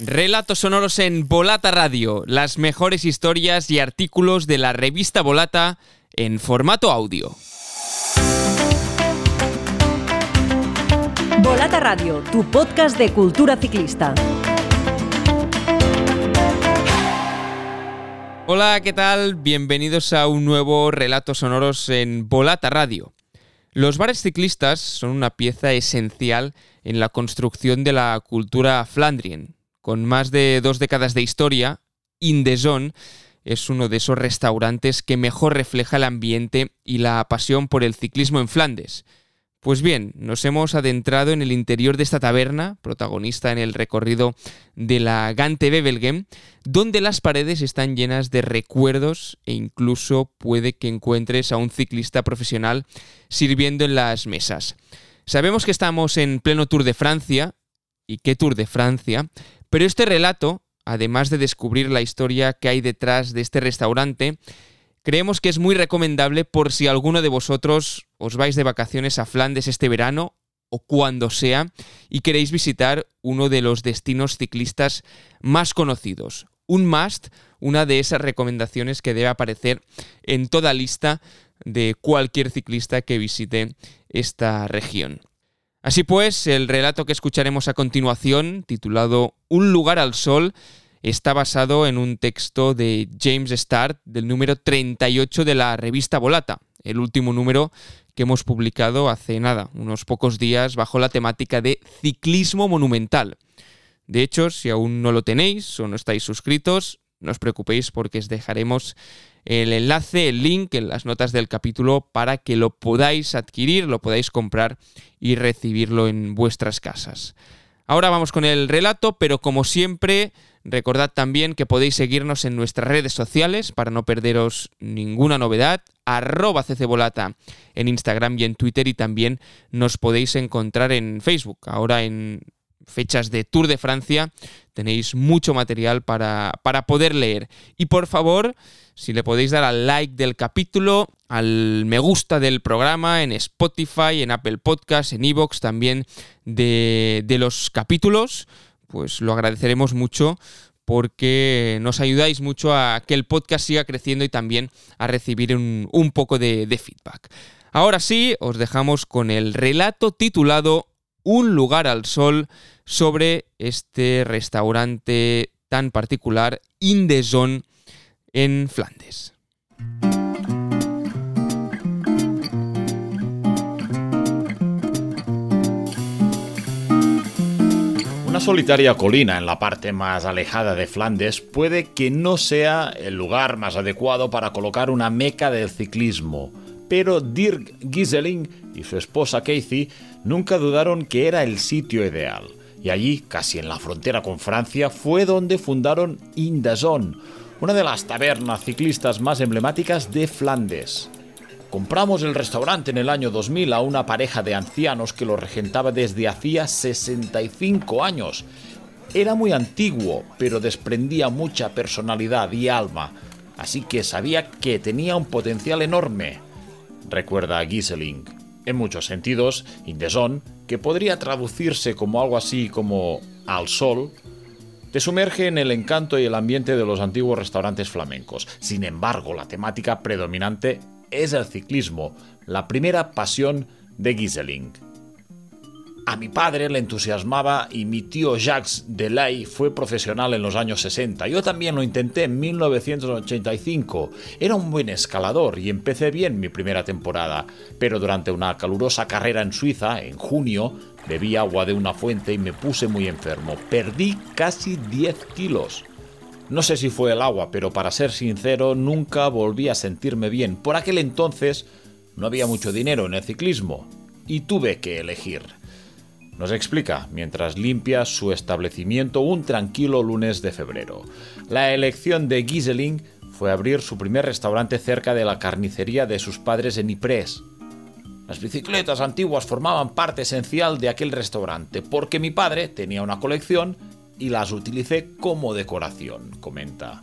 Relatos sonoros en Volata Radio, las mejores historias y artículos de la revista Volata en formato audio. Volata Radio, tu podcast de cultura ciclista. Hola, ¿qué tal? Bienvenidos a un nuevo Relatos sonoros en Volata Radio. Los bares ciclistas son una pieza esencial en la construcción de la cultura flandrien, con más de dos décadas de historia, Indezón es uno de esos restaurantes que mejor refleja el ambiente y la pasión por el ciclismo en Flandes. Pues bien, nos hemos adentrado en el interior de esta taberna, protagonista en el recorrido de la Gante Bebelgem, donde las paredes están llenas de recuerdos e incluso puede que encuentres a un ciclista profesional sirviendo en las mesas. Sabemos que estamos en pleno Tour de Francia, y qué Tour de Francia, pero este relato, además de descubrir la historia que hay detrás de este restaurante, creemos que es muy recomendable por si alguno de vosotros os vais de vacaciones a Flandes este verano o cuando sea y queréis visitar uno de los destinos ciclistas más conocidos. Un must, una de esas recomendaciones que debe aparecer en toda lista de cualquier ciclista que visite esta región. Así pues, el relato que escucharemos a continuación, titulado Un lugar al sol, está basado en un texto de James Start del número 38 de la revista Volata, el último número que hemos publicado hace nada, unos pocos días, bajo la temática de ciclismo monumental. De hecho, si aún no lo tenéis o no estáis suscritos, no os preocupéis porque os dejaremos el enlace, el link en las notas del capítulo para que lo podáis adquirir, lo podáis comprar y recibirlo en vuestras casas. Ahora vamos con el relato, pero como siempre, recordad también que podéis seguirnos en nuestras redes sociales para no perderos ninguna novedad, arroba en Instagram y en Twitter y también nos podéis encontrar en Facebook. Ahora en fechas de Tour de Francia tenéis mucho material para, para poder leer. Y por favor, si le podéis dar al like del capítulo, al me gusta del programa en Spotify, en Apple Podcasts, en Evox también de, de los capítulos, pues lo agradeceremos mucho porque nos ayudáis mucho a que el podcast siga creciendo y también a recibir un, un poco de, de feedback. Ahora sí, os dejamos con el relato titulado Un lugar al sol sobre este restaurante tan particular, In the Zone, en Flandes. Una solitaria colina en la parte más alejada de Flandes puede que no sea el lugar más adecuado para colocar una meca del ciclismo, pero Dirk Gieseling y su esposa Casey nunca dudaron que era el sitio ideal. Y allí, casi en la frontera con Francia, fue donde fundaron Indazón, una de las tabernas ciclistas más emblemáticas de Flandes. Compramos el restaurante en el año 2000 a una pareja de ancianos que lo regentaba desde hacía 65 años. Era muy antiguo, pero desprendía mucha personalidad y alma, así que sabía que tenía un potencial enorme. Recuerda a Gieseling. En muchos sentidos, Indeson, que podría traducirse como algo así como al sol, te sumerge en el encanto y el ambiente de los antiguos restaurantes flamencos. Sin embargo, la temática predominante es el ciclismo, la primera pasión de Gieseling. A mi padre le entusiasmaba y mi tío Jacques Delay fue profesional en los años 60. Yo también lo intenté en 1985. Era un buen escalador y empecé bien mi primera temporada, pero durante una calurosa carrera en Suiza, en junio, bebí agua de una fuente y me puse muy enfermo. Perdí casi 10 kilos. No sé si fue el agua, pero para ser sincero, nunca volví a sentirme bien. Por aquel entonces no había mucho dinero en el ciclismo y tuve que elegir. Nos explica mientras limpia su establecimiento un tranquilo lunes de febrero. La elección de Gieseling fue abrir su primer restaurante cerca de la carnicería de sus padres en Ypres. Las bicicletas antiguas formaban parte esencial de aquel restaurante porque mi padre tenía una colección y las utilicé como decoración, comenta.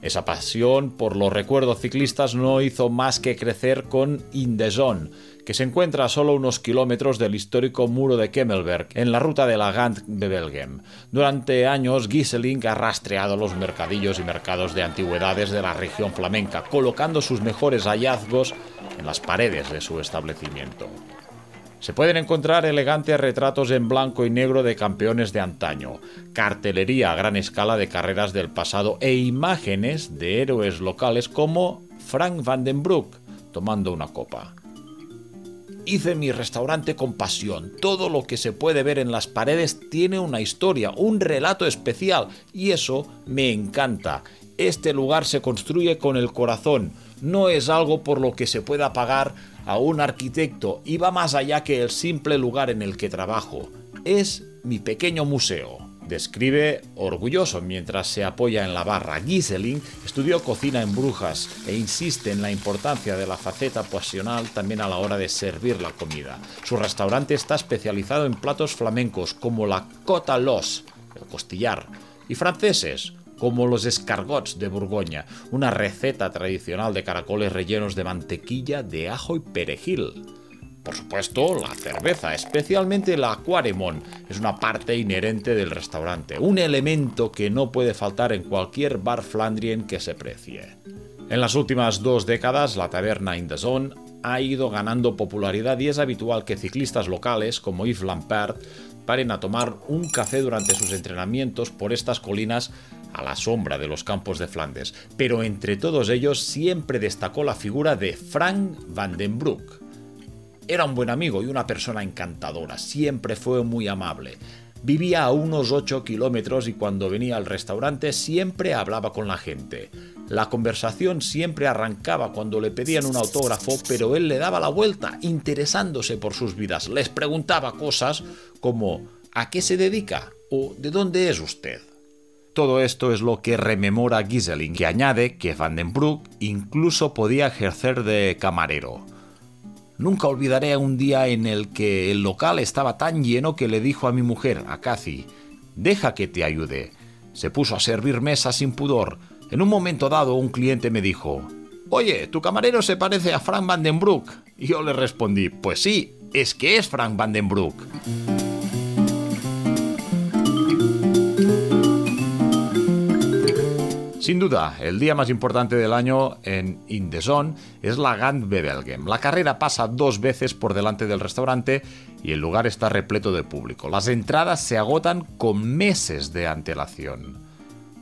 Esa pasión por los recuerdos ciclistas no hizo más que crecer con Indezón, que se encuentra a solo unos kilómetros del histórico muro de Kemmelberg, en la ruta de la Gant Bebelgem. Durante años, Gieseling ha rastreado los mercadillos y mercados de antigüedades de la región flamenca, colocando sus mejores hallazgos en las paredes de su establecimiento. Se pueden encontrar elegantes retratos en blanco y negro de campeones de antaño, cartelería a gran escala de carreras del pasado e imágenes de héroes locales como Frank van den Broek tomando una copa. Hice mi restaurante con pasión. Todo lo que se puede ver en las paredes tiene una historia, un relato especial, y eso me encanta. Este lugar se construye con el corazón, no es algo por lo que se pueda pagar a un arquitecto y va más allá que el simple lugar en el que trabajo. Es mi pequeño museo. Describe orgulloso mientras se apoya en la barra. Giselin estudió cocina en Brujas e insiste en la importancia de la faceta pasional también a la hora de servir la comida. Su restaurante está especializado en platos flamencos como la cota los, el costillar, y franceses como los escargots de Borgoña, una receta tradicional de caracoles rellenos de mantequilla de ajo y perejil. Por supuesto, la cerveza, especialmente la Quaremont, es una parte inherente del restaurante, un elemento que no puede faltar en cualquier bar flandrien que se precie. En las últimas dos décadas, la taberna In the Zone ha ido ganando popularidad y es habitual que ciclistas locales como Yves Lampert paren a tomar un café durante sus entrenamientos por estas colinas a la sombra de los campos de Flandes, pero entre todos ellos siempre destacó la figura de Frank van den Broek. Era un buen amigo y una persona encantadora, siempre fue muy amable. Vivía a unos 8 kilómetros y cuando venía al restaurante siempre hablaba con la gente. La conversación siempre arrancaba cuando le pedían un autógrafo, pero él le daba la vuelta, interesándose por sus vidas. Les preguntaba cosas como ¿a qué se dedica? o ¿de dónde es usted? Todo esto es lo que rememora Giselin, que añade que Van den Broek incluso podía ejercer de camarero. Nunca olvidaré un día en el que el local estaba tan lleno que le dijo a mi mujer, a Cathy, deja que te ayude. Se puso a servir mesas sin pudor. En un momento dado un cliente me dijo, Oye, tu camarero se parece a Frank Van den Broek. Y yo le respondí, pues sí, es que es Frank Van Sin duda, el día más importante del año en Indezon es la Gand Bebelgem. La carrera pasa dos veces por delante del restaurante y el lugar está repleto de público. Las entradas se agotan con meses de antelación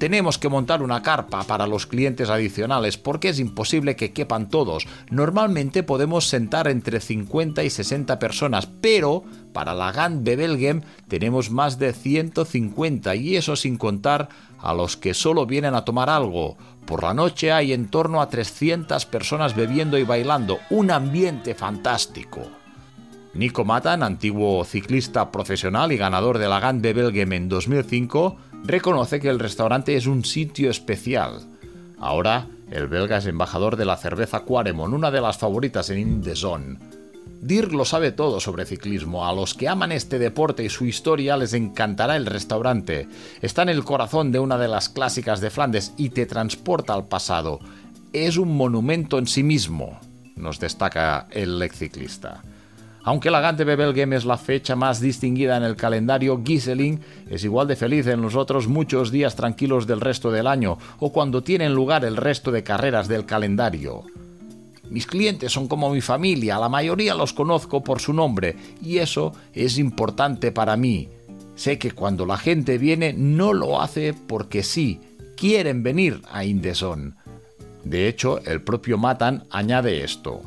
tenemos que montar una carpa para los clientes adicionales porque es imposible que quepan todos. Normalmente podemos sentar entre 50 y 60 personas, pero para la Gand Bebelgem tenemos más de 150 y eso sin contar a los que solo vienen a tomar algo. Por la noche hay en torno a 300 personas bebiendo y bailando, un ambiente fantástico. Nico Matan, antiguo ciclista profesional y ganador de la Gand Bebelgem en 2005, reconoce que el restaurante es un sitio especial. Ahora, el belga es embajador de la cerveza Quaremont, una de las favoritas en Indezon. Dirk lo sabe todo sobre ciclismo. A los que aman este deporte y su historia les encantará el restaurante. Está en el corazón de una de las clásicas de Flandes y te transporta al pasado. Es un monumento en sí mismo, nos destaca el ex ciclista. Aunque la Gante Bebelgem es la fecha más distinguida en el calendario, Giseling es igual de feliz en los otros muchos días tranquilos del resto del año o cuando tienen lugar el resto de carreras del calendario. Mis clientes son como mi familia, la mayoría los conozco por su nombre y eso es importante para mí. Sé que cuando la gente viene no lo hace porque sí, quieren venir a Indeson. De hecho, el propio Matan añade esto.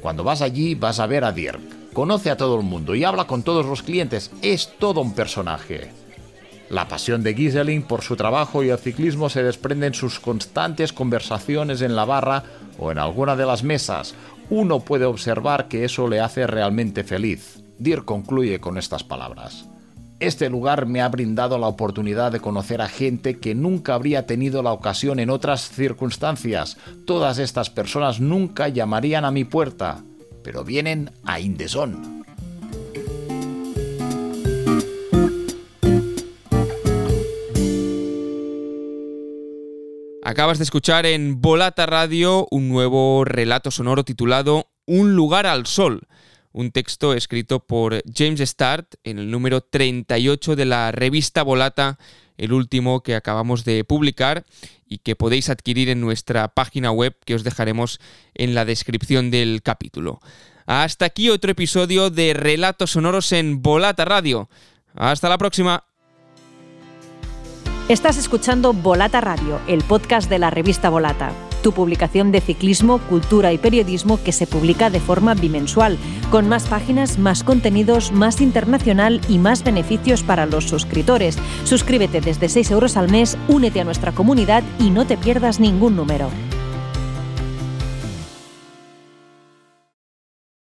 Cuando vas allí vas a ver a Dirk conoce a todo el mundo y habla con todos los clientes. Es todo un personaje. La pasión de Giselin por su trabajo y el ciclismo se desprende en sus constantes conversaciones en la barra o en alguna de las mesas. Uno puede observar que eso le hace realmente feliz. Dir concluye con estas palabras. Este lugar me ha brindado la oportunidad de conocer a gente que nunca habría tenido la ocasión en otras circunstancias. Todas estas personas nunca llamarían a mi puerta pero vienen a Indesón. Acabas de escuchar en Volata Radio un nuevo relato sonoro titulado Un lugar al sol. un texto escrito por James Start en el número 38 de la revista Volata, el último que acabamos de publicar y que podéis adquirir en nuestra página web que os dejaremos en la descripción del capítulo. Hasta aquí otro episodio de Relatos Sonoros en Volata Radio. Hasta la próxima. Estás escuchando Volata Radio, el podcast de la revista Volata, tu publicación de ciclismo, cultura y periodismo que se publica de forma bimensual, con más páginas, más contenidos, más internacional y más beneficios para los suscriptores. Suscríbete desde 6 euros al mes, únete a nuestra comunidad y no te pierdas ningún número.